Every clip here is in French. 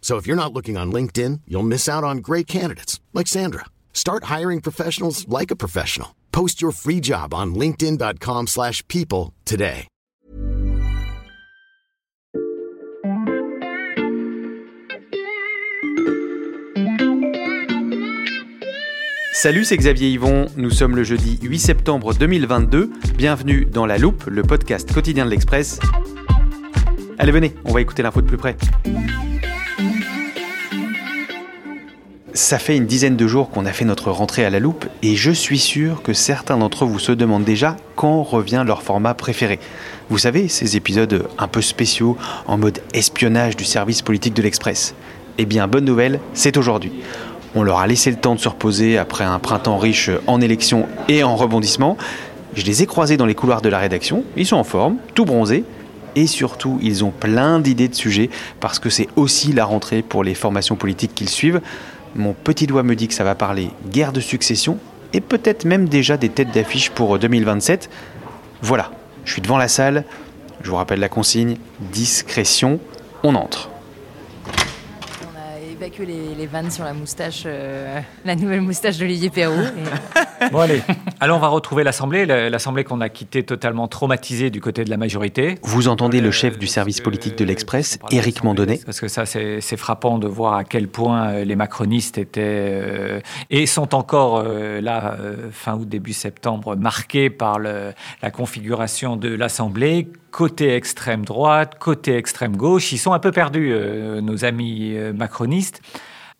So if you're not looking on LinkedIn, you'll miss out on great candidates like Sandra. Start hiring professionals like a professional. Post your free job on linkedin.com/people today. Salut, c'est Xavier Yvon. Nous sommes le jeudi 8 septembre 2022. Bienvenue dans La Loupe, le podcast quotidien de l'Express. Allez, venez, on va écouter l'info de plus près. Ça fait une dizaine de jours qu'on a fait notre rentrée à la loupe et je suis sûr que certains d'entre vous se demandent déjà quand revient leur format préféré. Vous savez, ces épisodes un peu spéciaux en mode espionnage du service politique de l'Express. Eh bien, bonne nouvelle, c'est aujourd'hui. On leur a laissé le temps de se reposer après un printemps riche en élections et en rebondissements. Je les ai croisés dans les couloirs de la rédaction, ils sont en forme, tout bronzés, et surtout ils ont plein d'idées de sujets parce que c'est aussi la rentrée pour les formations politiques qu'ils suivent. Mon petit doigt me dit que ça va parler guerre de succession et peut-être même déjà des têtes d'affiche pour 2027. Voilà, je suis devant la salle, je vous rappelle la consigne, discrétion, on entre. A évacué les, les vannes sur la moustache, euh, la nouvelle moustache d'Olivier Perrault. Et- Bon allez, alors on va retrouver l'Assemblée, la- l'Assemblée qu'on a quittée totalement traumatisée du côté de la majorité. Vous entendez le chef du service politique de l'Express, Éric Mandonnet. Parce que ça, c'est frappant de voir à quel point euh, les macronistes étaient euh, et sont encore euh, là, euh, fin août, début septembre, marqués par le- la configuration de l'Assemblée. Côté extrême droite, côté extrême gauche, ils sont un peu perdus, euh, nos amis euh, macronistes.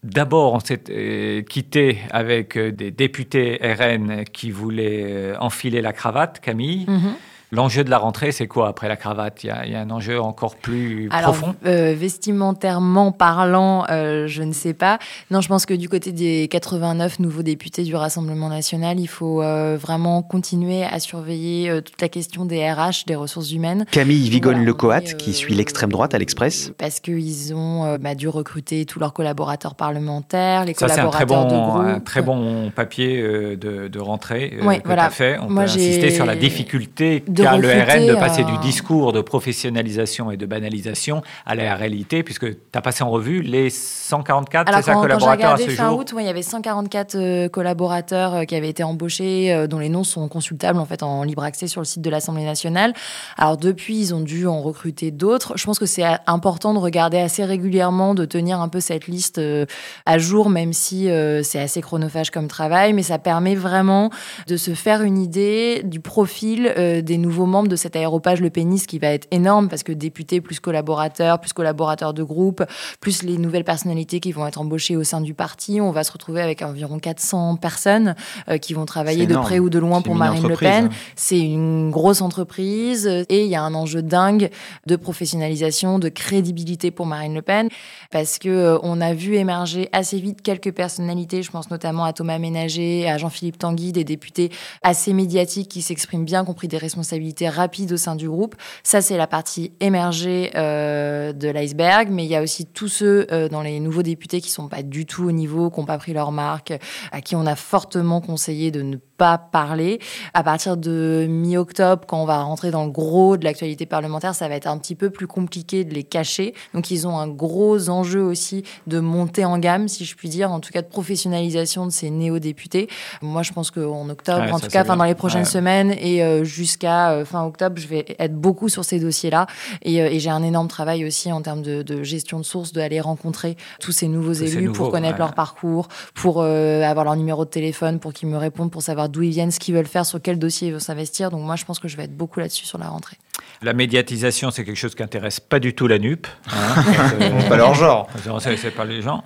D'abord, on s'est euh, quitté avec euh, des députés RN qui voulaient enfiler la cravate, Camille. Mhm. L'enjeu de la rentrée, c'est quoi après la cravate? Il y, a, il y a un enjeu encore plus Alors, profond? euh, vestimentairement parlant, euh, je ne sais pas. Non, je pense que du côté des 89 nouveaux députés du Rassemblement national, il faut euh, vraiment continuer à surveiller euh, toute la question des RH, des ressources humaines. Camille Vigonne-Lecoat, qui suit l'extrême droite à l'Express. Parce qu'ils ont euh, bah, dû recruter tous leurs collaborateurs parlementaires, les Ça, c'est un très, collaborateurs de bon, groupe. un très bon papier euh, de, de rentrée euh, Ouais, que voilà. tu as fait. On Moi, peut insister sur la difficulté de qu'a le RN de passer euh, du discours de professionnalisation et de banalisation à la réalité, puisque tu as passé en revue les 144 Alors, ça, quand, quand collaborateurs à regardé ce fin jour. août, ouais, il y avait 144 euh, collaborateurs euh, qui avaient été embauchés, euh, dont les noms sont consultables en fait en libre accès sur le site de l'Assemblée nationale. Alors depuis, ils ont dû en recruter d'autres. Je pense que c'est euh, important de regarder assez régulièrement, de tenir un peu cette liste euh, à jour, même si euh, c'est assez chronophage comme travail, mais ça permet vraiment de se faire une idée du profil euh, des nouveaux membres de cet aéropage Le Pénis qui va être énorme parce que députés plus collaborateurs, plus collaborateurs de groupe, plus les nouvelles personnalités qui vont être embauchées au sein du parti, on va se retrouver avec environ 400 personnes euh, qui vont travailler de près ou de loin pour Marine Le Pen. hein. C'est une grosse entreprise et il y a un enjeu dingue de professionnalisation, de crédibilité pour Marine Le Pen parce que euh, on a vu émerger assez vite quelques personnalités, je pense notamment à Thomas Ménager, à Jean-Philippe Tanguy, des députés assez médiatiques qui s'expriment bien, qui ont pris des responsabilités rapides au sein du groupe. Ça, c'est la partie émergée euh, de l'iceberg, mais il y a aussi tous ceux euh, dans les nouveaux députés qui sont pas du tout au niveau, qui n'ont pas pris leur marque, à qui on a fortement conseillé de ne pas parler. À partir de mi-octobre, quand on va rentrer dans le gros de l'actualité parlementaire, ça va être un petit peu plus compliqué de les cacher. Donc ils ont un gros enjeu aussi de montée en gamme, si je puis dire, en tout cas de professionnalisation de ces néo-députés. Moi, je pense qu'en octobre, en tout cas, enfin dans les prochaines semaines et euh, jusqu'à euh, fin octobre, je vais être beaucoup sur ces dossiers-là. Et, euh, j'ai un énorme travail aussi en termes de, gestion de sources, d'aller rencontrer tous ces nouveaux élus pour connaître leur parcours, pour avoir leur numéro de téléphone, pour qu'ils me répondent, pour savoir d'où ils viennent, ce qu'ils veulent faire, sur quel dossier ils veulent s'investir. Donc moi, je pense que je vais être beaucoup là-dessus sur la rentrée. La médiatisation, c'est quelque chose qui intéresse pas du tout la NUP. Hein, pas leur genre. C'est pas les gens.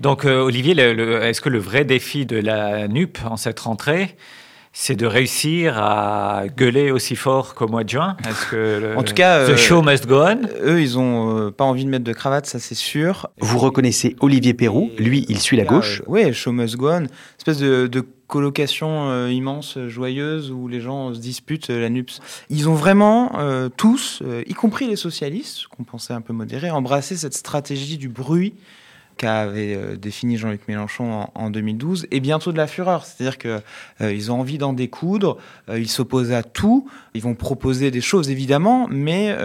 Donc, euh, Olivier, est-ce que le vrai défi de la NUP en cette rentrée, c'est de réussir à gueuler aussi fort qu'au mois de juin? Est-ce que en tout cas, the euh, show must go on? Eux, ils ont euh, pas envie de mettre de cravate, ça c'est sûr. Vous reconnaissez Olivier Perrou Lui, il suit la gauche. oui, show must go on. Espèce de, de colocation immense, joyeuse, où les gens se disputent la NUPS. Ils ont vraiment tous, y compris les socialistes, qu'on pensait un peu modérés, embrassé cette stratégie du bruit qu'avait euh, défini Jean-Luc Mélenchon en, 2012, et bientôt de la fureur. C'est-à-dire qu'ils euh, ont envie d'en découdre, euh, ils s'opposent à tout, ils vont proposer des choses évidemment, mais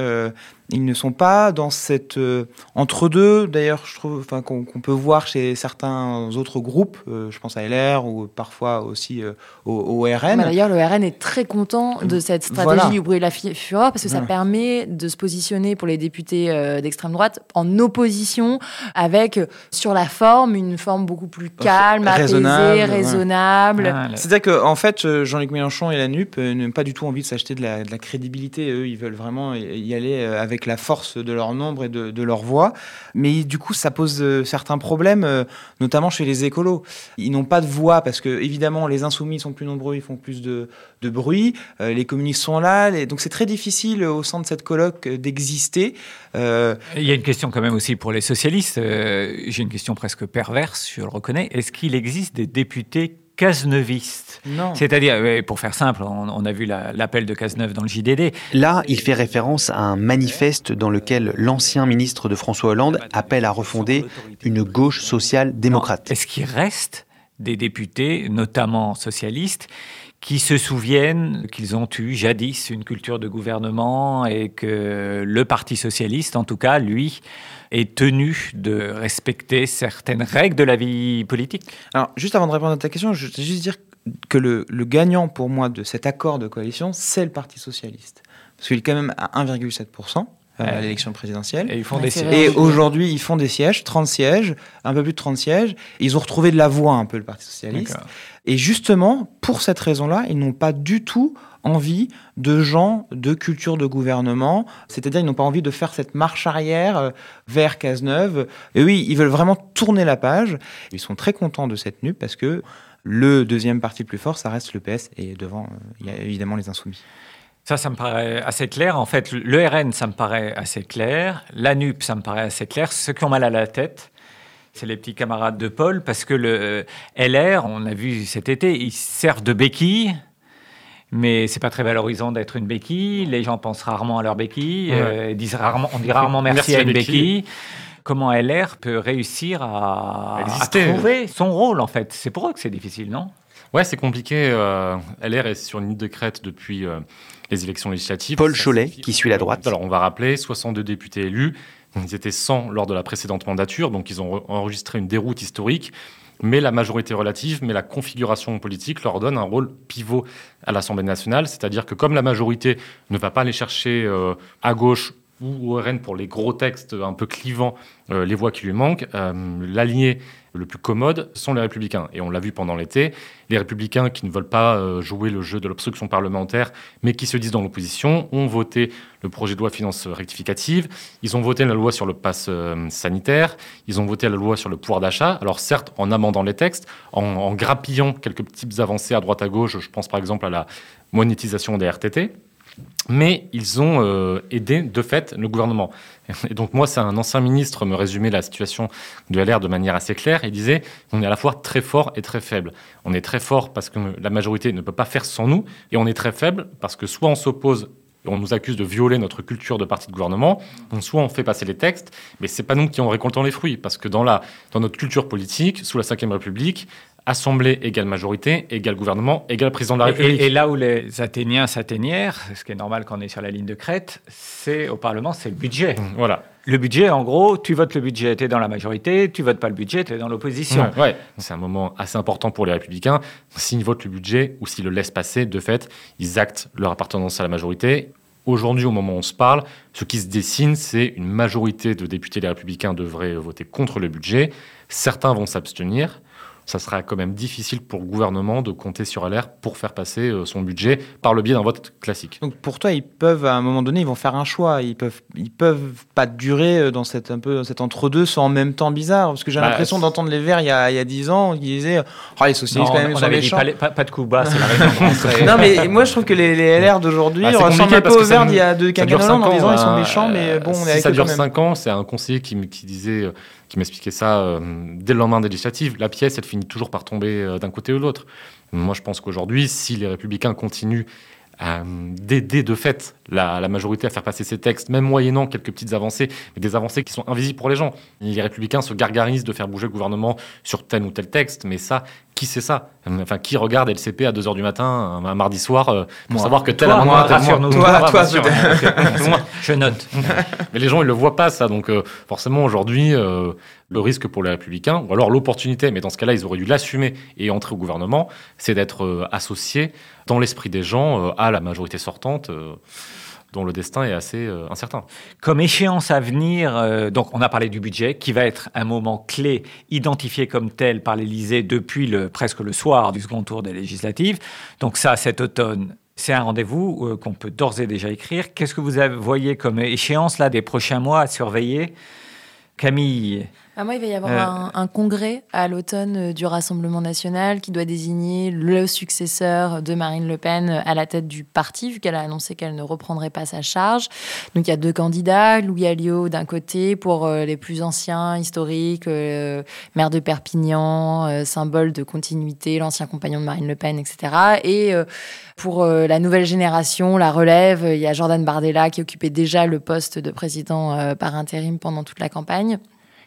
ils ne sont pas dans cette euh, entre-deux, d'ailleurs, je trouve, enfin, qu'on peut voir chez certains autres groupes, euh, je pense à LR ou parfois aussi euh, au, RN. D'ailleurs, le RN est très content de cette stratégie du bruit de la fureur parce que ça permet de se positionner pour les députés d'extrême droite en opposition avec, sur la forme, une forme beaucoup plus calme, raisonnable, apaisée, raisonnable. C'est-à-dire qu'en en fait, Jean-Luc Mélenchon et la NUP n'ont pas du tout envie de s'acheter de, de la, crédibilité. Eux, ils veulent vraiment y aller avec avec la force de leur nombre et de, leur voix. Mais du coup, ça pose euh, certains problèmes, euh, notamment chez les écolos. Ils n'ont pas de voix parce que, évidemment, les insoumis sont plus nombreux, ils font plus de, bruit. Euh, les communistes sont là. donc, c'est très difficile au sein de cette colloque d'exister. Il y a une question quand même aussi pour les socialistes. J'ai une question presque perverse, je le reconnais. Est-ce qu'il existe des députés Cazeneuvistes. C'est-à-dire, pour faire simple, on, a vu l'appel de Cazeneuve dans le JDD. Là, il fait référence à un manifeste dans lequel l'ancien ministre de François Hollande appelle à refonder une gauche sociale démocrate. Est-ce qu'il reste des députés, notamment socialistes, qui se souviennent qu'ils ont eu jadis une culture de gouvernement et que le Parti socialiste, en tout cas, lui, est tenu de respecter certaines règles de la vie politique Alors, juste avant de répondre à ta question, je veux juste dire que le, gagnant pour moi de cet accord de coalition, c'est le Parti socialiste. Parce qu'il est quand même à 1,7%. Euh, à l'élection présidentielle. Et ils font des sièges. Et aujourd'hui, ils font des sièges, 30 sièges, un peu plus de 30 sièges. Ils ont retrouvé de la voix un peu, le Parti Socialiste. Et justement, pour cette raison-là, ils n'ont pas du tout envie de gens de culture de gouvernement, c'est-à-dire ils n'ont pas envie de faire cette marche arrière euh, vers Cazeneuve. Et oui, ils veulent vraiment tourner la page. Ils sont très contents de cette NUP parce que le deuxième parti le plus fort, ça reste le PS et devant, euh, il y a évidemment les insoumis. Ça, ça me paraît assez clair. En fait, le RN, ça me paraît assez clair. La NUP, ça me paraît assez clair. Ceux qui ont mal à la tête, c'est les petits camarades de Paul, parce que le euh, LR, on a vu cet été, ils servent de béquille mais c'est pas très valorisant d'être une béquille. Les gens pensent rarement à leur béquille, euh, disent rarement, on dit rarement merci, à une béquille. Comment LR peut réussir à, trouver son rôle en fait? C'est pour eux que c'est difficile, non? Ouais, c'est compliqué. Euh, LR est sur une ligne de crête depuis euh, les élections législatives. Paul Cholet, qui suit la droite. Alors, on va rappeler 62 députés élus. Ils étaient 100 lors de la précédente mandature, donc ils ont enregistré une déroute historique mais la majorité relative, mais la configuration politique leur donne un rôle pivot à l'Assemblée nationale, c'est-à-dire que comme la majorité ne va pas aller chercher euh, à gauche ou RN pour les gros textes un peu clivants, euh, les voix qui lui manquent, euh, l'aligné le plus commode sont les républicains. Et on l'a vu pendant l'été, les républicains qui ne veulent pas euh, jouer le jeu de l'obstruction parlementaire, mais qui se disent dans l'opposition, ont voté le projet de loi finances rectificative, ils ont voté la loi sur le pass sanitaire, ils ont voté la loi sur le pouvoir d'achat, alors certes en amendant les textes, en, en grappillant quelques petites avancées à droite à gauche, je pense par exemple à la monétisation des RTT, mais ils ont euh, aidé de fait le gouvernement. Et donc moi, c'est un ancien ministre me résumait la situation de LR de manière assez claire. Il disait on est à la fois très fort et très faible. On est très fort parce que la majorité ne peut pas faire sans nous, et on est très faible parce que soit on s'oppose on nous accuse de violer notre culture de parti de gouvernement. Soit on fait passer les textes, mais c'est pas nous qui en récoltons les fruits, parce que dans, la, dans notre culture politique, sous la Ve République, Assemblée égale majorité, égale gouvernement, égale président de la République. Et, et là où les Athéniens s'atténièrent, ce qui est normal quand on est sur la ligne de crête, c'est au Parlement, c'est le budget. Voilà. Le budget, en gros, tu votes le budget, tu es dans la majorité, tu votes pas le budget, tu es dans l'opposition. Ouais, ouais. c'est un moment assez important pour les républicains. S'ils votent le budget ou s'ils le laissent passer, de fait, ils actent leur appartenance à la majorité. Aujourd'hui, au moment où on se parle, ce qui se dessine, c'est une majorité de députés des républicains devraient voter contre le budget. Certains vont s'abstenir ça sera quand même difficile pour le gouvernement de compter sur LR pour faire passer euh, son budget par le biais d'un vote classique. Donc pour toi, ils peuvent à un moment donné, ils vont faire un choix. Ils peuvent, ils peuvent pas durer euh, dans cette un peu cet entre-deux, sans en même temps bizarre. Parce que j'ai Bah, l'impression d'entendre les Verts il y a il y a dix ans, qui disaient, oh, les socialistes Non, quand même on sont avait dit méchants. pas, les- pas- pas de coup bas, c'est la non mais moi je trouve que les, les LR d'aujourd'hui Bah, ressemblent un peu aux Verts d'il y a deux quinquennats en cinq disant ans, ils sont hein. méchants, mais Euh, bon, on si est avec ça dure quand même. 5 ans, c'est un conseiller qui, disait, euh, qui m'expliquait ça euh, dès le lendemain des législatives. La pièce, elle finit toujours par tomber euh, d'un côté ou de l'autre. Moi, je pense qu'aujourd'hui, si les républicains continuent à, euh, d'aider de fait la, la majorité à faire passer ces textes, même moyennant quelques petites avancées, mais des avancées qui sont invisibles pour les gens. Les républicains se gargarisent de faire bouger le gouvernement sur tel ou tel texte, mais ça, qui c'est ça? Enfin, qui regarde LCP à 2h du matin, un, mardi soir, euh, pour Moi. savoir que tel Toi, amendement... rassure-nous. Toi, toi, rassure. Moi, Je note. Mais les gens, ils le voient pas, ça. Donc, euh, forcément, aujourd'hui, euh, le risque pour les Républicains, ou alors l'opportunité, mais dans ce cas-là, ils auraient dû l'assumer et entrer au gouvernement, c'est d'être euh, associés dans l'esprit des gens euh, à la majorité sortante, euh, dont le destin est assez incertain. Comme échéance à venir, donc on a parlé du budget, qui va être un moment clé, identifié comme tel par l'Élysée depuis presque le soir du second tour des législatives. Donc ça, cet automne, c'est un rendez-vous qu'on peut d'ores et déjà écrire. Qu'est-ce que vous voyez comme échéance là des prochains mois à surveiller? Camille, Ah, moi, il va y avoir Euh, un, un congrès à l'automne euh, du Rassemblement national qui doit désigner le successeur de Marine Le Pen à la tête du parti, vu qu'elle a annoncé qu'elle ne reprendrait pas sa charge. Donc il y a deux candidats, Louis Alliot d'un côté pour euh, les plus anciens, historiques, euh, maire de Perpignan, euh, symbole de continuité, l'ancien compagnon de Marine Le Pen, etc. Et euh, pour euh, la nouvelle génération, la relève, il y a Jordan Bardella qui occupait déjà le poste de président euh, par intérim pendant toute la campagne.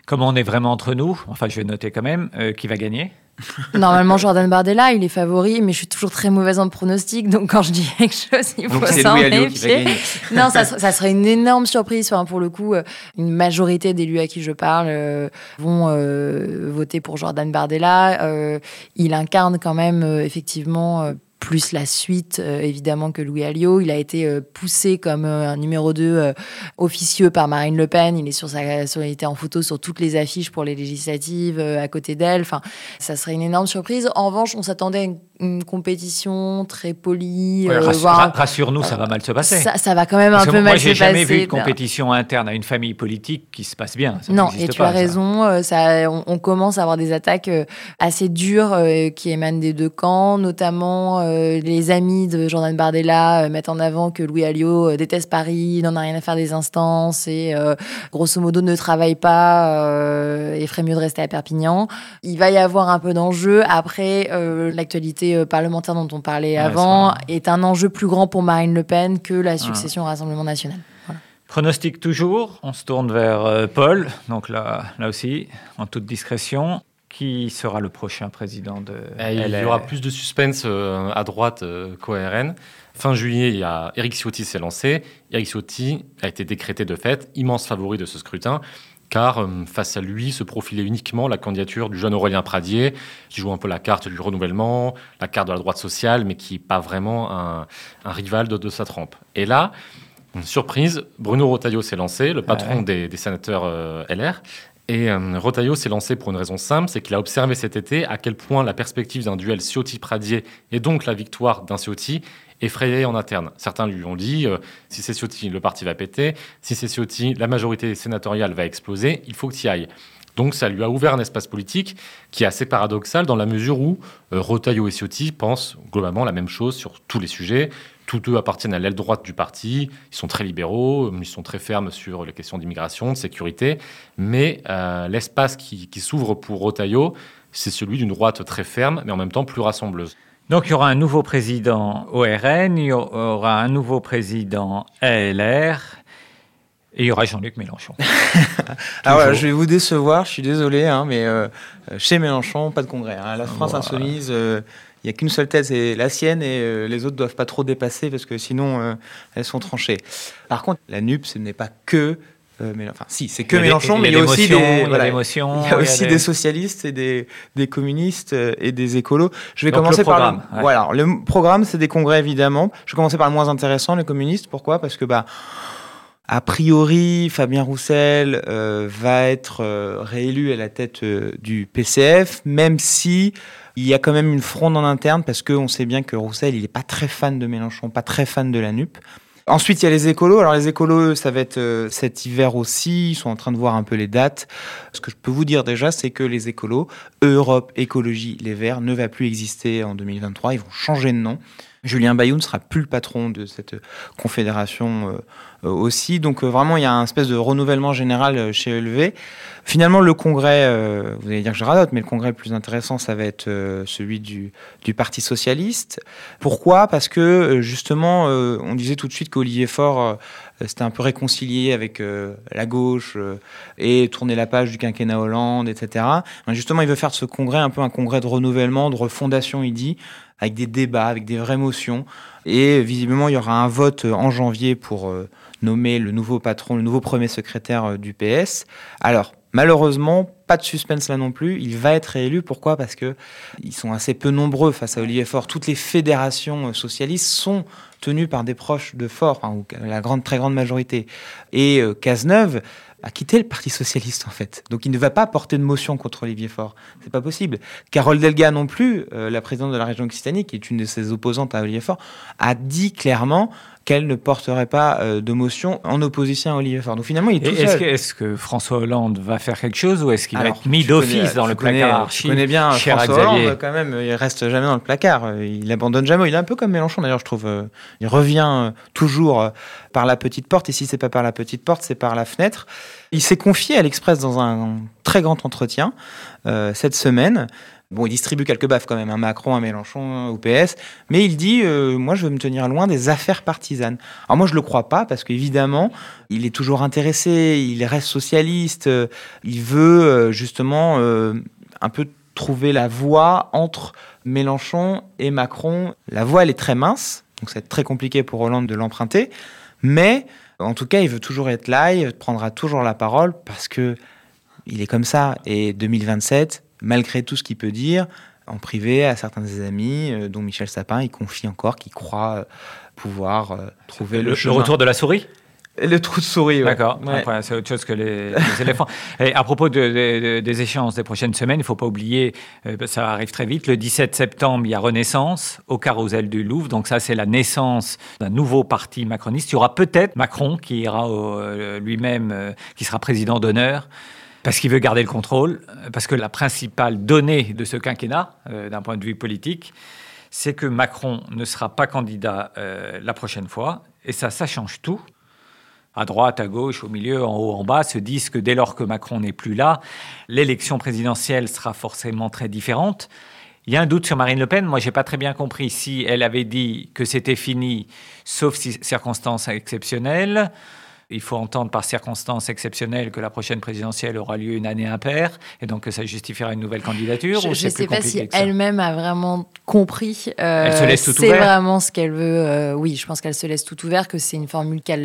Comme on est vraiment entre nous, enfin je vais noter quand même, euh, qui va gagner Normalement, Jordan Bardella, il est favori, mais je suis toujours très mauvaise en pronostic, donc quand je dis quelque chose, il faut s'en méfier. Non, ça, ser- ça serait une énorme surprise. Enfin, pour le coup, euh, une majorité d'élus à qui je parle euh, vont euh, voter pour Jordan Bardella. Il incarne quand même, effectivement, plus la suite, euh, évidemment, que Louis Alliot. Il a été euh, poussé comme euh, un numéro 2 euh, officieux par Marine Le Pen. Il, est sur sa, sur- il était en photo sur toutes les affiches pour les législatives, à côté d'elle. Enfin, ça serait une énorme surprise. En revanche, on s'attendait à une, une compétition très polie. Ouais, euh, rassure- Rassure-nous, ça va mal se passer. ça, ça va quand même un Parce que peu moi, mal j'ai se jamais passer. vu de compétition interne à une famille politique qui se passe bien. Ça Non, et tu pas, as raison. euh, Ça, on, on commence à avoir des attaques euh, assez dures euh, qui émanent des deux camps, notamment euh, les amis de Jordan Bardella euh, mettent en avant que Louis Alliot euh, déteste Paris, n'en a rien à faire des instances et euh, grosso modo ne travaille pas euh, et ferait mieux de rester à Perpignan. Il va y avoir un peu d'enjeu. Après, euh, l'actualité euh, parlementaire dont on parlait Ouais, avant est un enjeu plus grand pour Marine Le Pen que la succession au Rassemblement national. Voilà. Pronostic toujours. On se tourne vers euh, Paul. Donc là, là aussi, en toute discrétion. Qui sera le prochain président de Et il y aura plus de suspense euh, à droite euh, qu'au RN. Fin juillet, il y a Éric Ciotti s'est lancé. Éric Ciotti a été décrété de fait immense favori de ce scrutin, car euh, face à lui se profilait uniquement la candidature du jeune Aurélien Pradier, qui joue un peu la carte du renouvellement, la carte de la droite sociale, mais qui n'est pas vraiment un, un rival de, de sa trempe. Et là, surprise, Bruno Rotaillot s'est lancé, le patron Ouais. des, des sénateurs euh, LR. Et euh, Rotaillot s'est lancé pour une raison simple, c'est qu'il a observé cet été à quel point la perspective d'un duel Ciotti-Pradier et donc la victoire d'un Ciotti effrayait en interne. Certains lui ont dit, euh, si c'est Ciotti, le parti va péter, si c'est Ciotti, la majorité sénatoriale va exploser, il faut que tu y ailles. Donc ça lui a ouvert un espace politique qui est assez paradoxal dans la mesure où euh, Rotaillot et Ciotti pensent globalement la même chose sur tous les sujets. Tous deux appartiennent à l'aile droite du parti, ils sont très libéraux, ils sont très fermes sur les questions d'immigration, de sécurité, mais euh, l'espace qui, qui s'ouvre pour Rotaillot, c'est celui d'une droite très ferme, mais en même temps plus rassembleuse. Donc il y aura un nouveau président ORN, il y aura un nouveau président ALR. Et il y aura Jean-Luc Mélenchon. ah ouais, je vais vous décevoir, je suis désolé, hein, mais euh, chez Mélenchon, pas de congrès. Hein. La France insoumise, euh, il n'y a qu'une seule tête, c'est la sienne, et euh, les autres doivent pas trop dépasser parce que sinon elles sont tranchées. Par contre, la NUP, ce n'est pas que mais, enfin, si, c'est que Mélenchon, mais il y a aussi des, voilà, il y a aussi des... socialistes et des, des, communistes et des écolos. Je vais commencer par le, voilà, le programme, c'est des congrès évidemment. Je vais commencer par le moins intéressant, les communistes. Pourquoi? Parce que bah a priori, Fabien Roussel euh, va être euh, réélu à la tête euh, du PCF, même si il y a quand même une fronde en interne, parce qu'on sait bien que Roussel, il n'est pas très fan de Mélenchon, pas très fan de la NUP. Ensuite, il y a les écolos. Alors les écolos, ça va être cet hiver aussi. Ils sont en train de voir un peu les dates. Ce que je peux vous dire déjà, c'est que les écolos, Europe Écologie Les Verts, ne va plus exister en 2023. Ils vont changer de nom. Julien Bayou ne sera plus le patron de cette confédération euh, aussi. Donc euh, vraiment, il y a un espèce de renouvellement général euh, chez ELV. Finalement, le congrès, vous allez dire que je radote, mais le congrès le plus intéressant, ça va être celui du, du Parti socialiste. Pourquoi? Parce que justement, on disait tout de suite qu'Olivier Faure c'était un peu réconcilié avec la gauche et tourner la page du quinquennat Hollande, etc. justement, il veut faire de ce congrès un peu un congrès de renouvellement, de refondation, il dit, avec des débats, avec des vraies motions. Et visiblement, il y aura un vote en janvier pour nommer le nouveau patron, le nouveau premier secrétaire euh, du PS. Alors, malheureusement, pas de suspense là non plus. Il va être réélu. Pourquoi? Parce que ils sont assez peu nombreux face à Olivier Faure. Toutes les fédérations euh, socialistes sont tenues par des proches de Faure, la grande, très grande majorité. Et euh, Cazeneuve a quitté le Parti socialiste en fait. Donc il ne va pas porter de motion contre Olivier Faure. C'est pas possible. Carole Delga non plus, la présidente de la région Occitanie, qui est une de ses opposantes à Olivier Faure, a dit clairement qu'elle ne porterait pas euh, de motion en opposition à Olivier Faure. Donc finalement, il est tout est-ce Que, est-ce que François Hollande va faire quelque chose ou est-ce qu'il va être mis d'office dans le placard Je connais bien François Hollande quand même, il reste jamais dans le placard, il abandonne jamais. Il est un peu comme Mélenchon d'ailleurs, je trouve. Euh, il revient euh, toujours par la petite porte et si c'est pas par la petite porte, c'est par la fenêtre. Il s'est confié à l'Express dans un très grand entretien cette semaine. Bon, il distribue quelques baffes quand même, un Macron, un Mélenchon, au PS, mais il dit euh, Moi, je veux me tenir loin des affaires partisanes. Alors, moi, je le crois pas, parce qu'évidemment, il est toujours intéressé, il reste socialiste, euh, il veut euh, justement un peu trouver la voie entre Mélenchon et Macron. La voie, elle est très mince, donc c'est très compliqué pour Hollande de l'emprunter, mais en tout cas, il veut toujours être là, il prendra toujours la parole, parce que il est comme ça. Et 2027, malgré tout ce qu'il peut dire, en privé à certains de ses amis, euh, dont Michel Sapin, il confie encore qu'il croit euh, pouvoir euh, trouver le, le, retour de la souris? Le trou de souris, D'accord. c'est autre chose que les, éléphants. Et à propos de, des échéances des prochaines semaines, il ne faut pas oublier, ça arrive très vite, le 17 septembre, il y a Renaissance au carrousel du Louvre. Donc ça, c'est la naissance d'un nouveau parti macroniste. Il y aura peut-être Macron qui ira lui-même, qui sera président d'honneur parce qu'il veut garder le contrôle, parce que la principale donnée de ce quinquennat, euh, d'un point de vue politique, c'est que Macron ne sera pas candidat euh, la prochaine fois, et ça, ça change tout. À droite, à gauche, au milieu, en haut, en bas, se disent que dès lors que Macron n'est plus là, l'élection présidentielle sera forcément très différente. Il y a un doute sur Marine Le Pen. Moi, j'ai pas très bien compris si elle avait dit que c'était fini, sauf circonstances exceptionnelles. Il faut entendre par circonstances exceptionnelles que la prochaine présidentielle aura lieu une année impaire et donc que ça justifiera une nouvelle candidature. Je ne sais pas si elle-même a vraiment compris. Euh, elle se laisse tout ouvert. C'est vraiment ce qu'elle veut. Euh, oui, je pense qu'elle se laisse tout ouvert, que c'est une formule qui a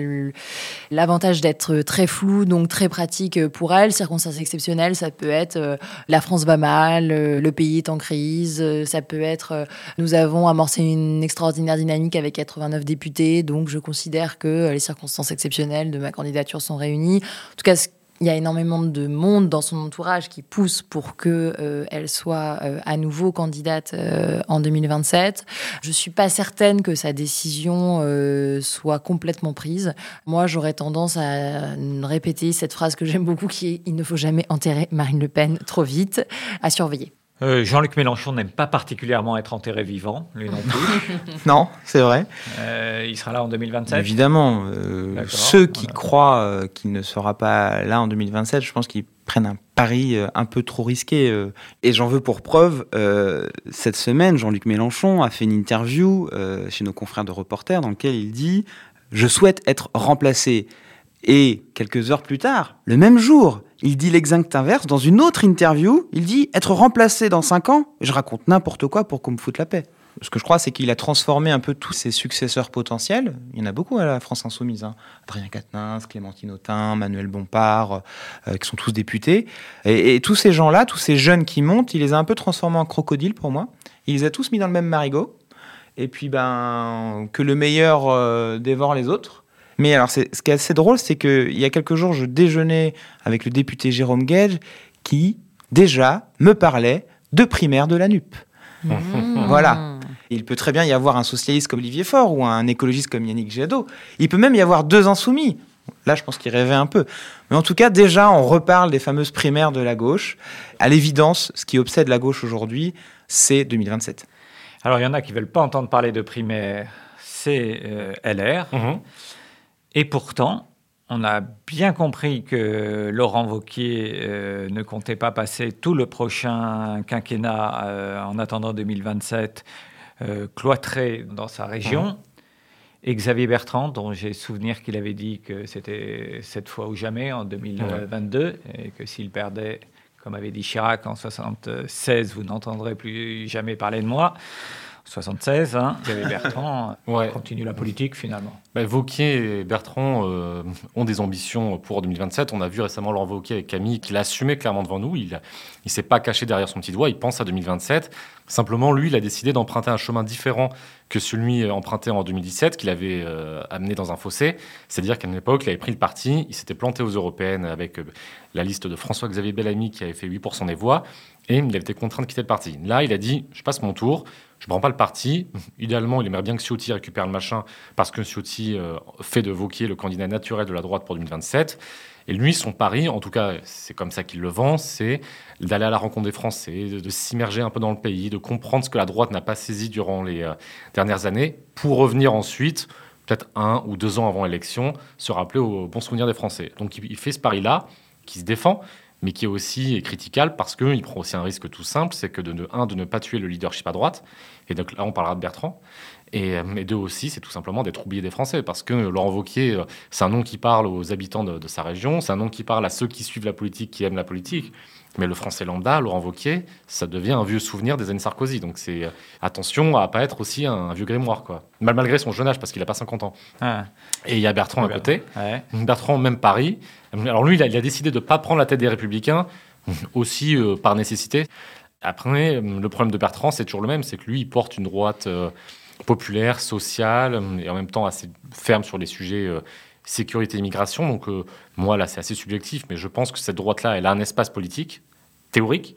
l'avantage d'être très floue, donc très pratique pour elle. Circonstances exceptionnelles, ça peut être euh, la France va mal, le pays est en crise, ça peut être nous avons amorcé une extraordinaire dynamique avec 89 députés, donc je considère que les circonstances exceptionnelles de ma candidature sont réunies. En tout cas, il y a énormément de monde dans son entourage qui pousse pour que euh, elle soit euh, à nouveau candidate euh, en 2027. Je suis pas certaine que sa décision soit complètement prise. Moi, j'aurais tendance à répéter cette phrase que j'aime beaucoup qui est il ne faut jamais enterrer Marine Le Pen trop vite, à surveiller. Euh, Jean-Luc Mélenchon n'aime pas particulièrement être enterré vivant, lui non plus. non, c'est vrai. Euh, il sera là en 2027 Évidemment. Euh, ceux qui croient qu'il ne sera pas là en 2027, je pense qu'ils prennent un pari un peu trop risqué. Et j'en veux pour preuve, cette semaine, Jean-Luc Mélenchon a fait une interview chez nos confrères de reporters dans lequel il dit « Je souhaite être remplacé ». Et quelques heures plus tard, le même jour, il dit l'exact inverse. Dans une autre interview, il dit « Être remplacé dans cinq ans ». Je raconte n'importe quoi pour qu'on me foute la paix. Ce que je crois, c'est qu'il a transformé un peu tous ses successeurs potentiels. Il y en a beaucoup à la France Insoumise. hein. Adrien Quatennens, Clémentine Autain, Manuel Bompard, euh, qui sont tous députés. Et, et tous ces gens-là, tous ces jeunes qui montent, il les a un peu transformés en crocodiles pour moi. Il les a tous mis dans le même marigot. Et puis, ben, que le meilleur euh, dévore les autres. Mais alors, c'est- ce qui est assez drôle, c'est qu'il y a quelques jours, je déjeunais avec le député Jérôme Gage, qui, déjà, me parlait de primaire de la NUP. Voilà. Il peut très bien y avoir un socialiste comme Olivier Faure ou un écologiste comme Yannick Jadot. Il peut même y avoir deux insoumis. Là, je pense qu'il rêvait un peu. Mais en tout cas, déjà, on reparle des fameuses primaires de la gauche. À l'évidence, ce qui obsède la gauche aujourd'hui, c'est 2027. Alors, il y en a qui ne veulent pas entendre parler de primaire, c'est euh, LR. Mhm. Et pourtant, on a bien compris que Laurent Wauquiez euh, ne comptait pas passer tout le prochain quinquennat euh, en attendant 2027 euh, cloîtré dans sa région. Et Xavier Bertrand, dont j'ai souvenir qu'il avait dit que c'était cette fois ou jamais en 2022, et que s'il perdait, comme avait dit Chirac en 76, vous n'entendrez plus jamais parler de moi. 76, hein, Xavier Bertrand Ouais. continue la politique finalement. Bah, Vauquier et Bertrand euh, ont des ambitions pour 2027. On a vu récemment Laurent Vauquier avec Camille qu'il a assumé clairement devant nous. Il ne s'est pas caché derrière son petit doigt. Il pense à 2027. Simplement, lui, il a décidé d'emprunter un chemin différent que celui emprunté en 2017, qu'il avait euh, amené dans un fossé. C'est-à-dire qu'à une époque, il avait pris le parti, il s'était planté aux européennes avec euh, la liste de François-Xavier Bellamy qui avait fait 8% des voix, et il été contraint de quitter le parti. Là, il a dit, je passe mon tour, je ne prends pas le parti. Idéalement, il aimerait bien que Ciotti récupère le machin, parce que Ciotti euh, fait de Vauquier le candidat naturel de la droite pour 2027. Et lui, son pari, en tout cas, c'est comme ça qu'il le vend, c'est d'aller à la rencontre des Français, de, de s'immerger un peu dans le pays, de comprendre ce que la droite n'a pas saisi durant les euh, dernières années, pour revenir ensuite, peut-être un ou deux ans avant l'élection, se rappeler au bon souvenir des Français. Donc il, il fait ce pari-là, qui se défend, mais qui est aussi critiquable parce qu'il prend aussi un risque tout simple, c'est que de ne, un, de ne pas tuer le leadership à droite, et donc là on parlera de Bertrand, et, euh, et deux aussi, c'est tout simplement d'être oublié des Français, parce que Laurent Wauquiez, euh, c'est un nom qui parle aux habitants de, de sa région, c'est un nom qui parle à ceux qui suivent la politique, qui aiment la politique, mais le français lambda, Laurent Wauquiez, ça devient un vieux souvenir des années Sarkozy. Donc c'est euh, attention à pas être aussi un, un vieux grimoire, quoi. Mal malgré son jeune âge, parce qu'il n'a pas 50 ans. Ah, Et il y a Bertrand à côté. ouais. Bertrand, même Paris. Alors lui, il a, il a décidé de ne pas prendre la tête des Républicains, aussi euh, par nécessité. Après, le problème de Bertrand, c'est toujours le même, c'est que lui, il porte une droite euh, populaire, sociale, et en même temps assez ferme sur les sujets euh, sécurité et immigration. Donc euh, moi, là, c'est assez subjectif, mais je pense que cette droite-là, elle a un espace politique, théorique,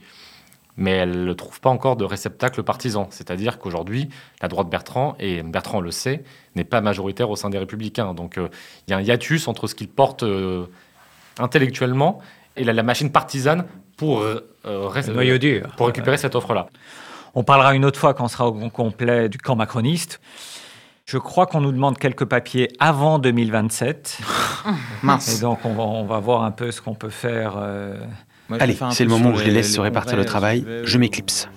mais elle ne trouve pas encore de réceptacle partisan. C'est-à-dire qu'aujourd'hui, la droite Bertrand, et Bertrand le sait, n'est pas majoritaire au sein des Républicains. Donc euh, il y a un hiatus entre ce qu'il porte euh, intellectuellement et la, la machine partisane pour, ré- dur. pour récupérer cette offre-là. On parlera une autre fois quand on sera au complet du camp macroniste. Je crois qu'on nous demande quelques papiers avant 2027. Et Mince. donc, on va, on va voir un peu ce qu'on peut faire. euh, Moi, Allez, c'est le moment où je les laisse les se répartir le travail. Je m'éclipse.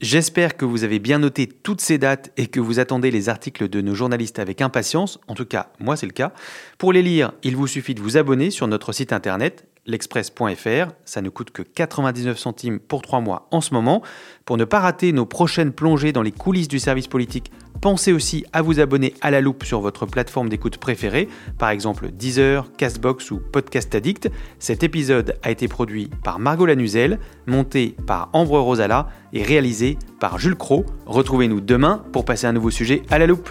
J'espère que vous avez bien noté toutes ces dates et que vous attendez les articles de nos journalistes avec impatience. En tout cas, moi c'est le cas. Pour les lire, il vous suffit de vous abonner sur notre site internet l'express.fr. Ça ne coûte que 99 centimes pour 3 mois en ce moment. Pour ne pas rater nos prochaines plongées dans les coulisses du service politique, pensez aussi à vous abonner à la loupe sur votre plateforme d'écoute préférée, par exemple Deezer, Castbox ou Podcast Addict. Cet épisode a été produit par Margot Lanuzel, monté par Ambre Rosala et réalisé par Jules Cro. Retrouvez-nous demain pour passer un nouveau sujet à la loupe.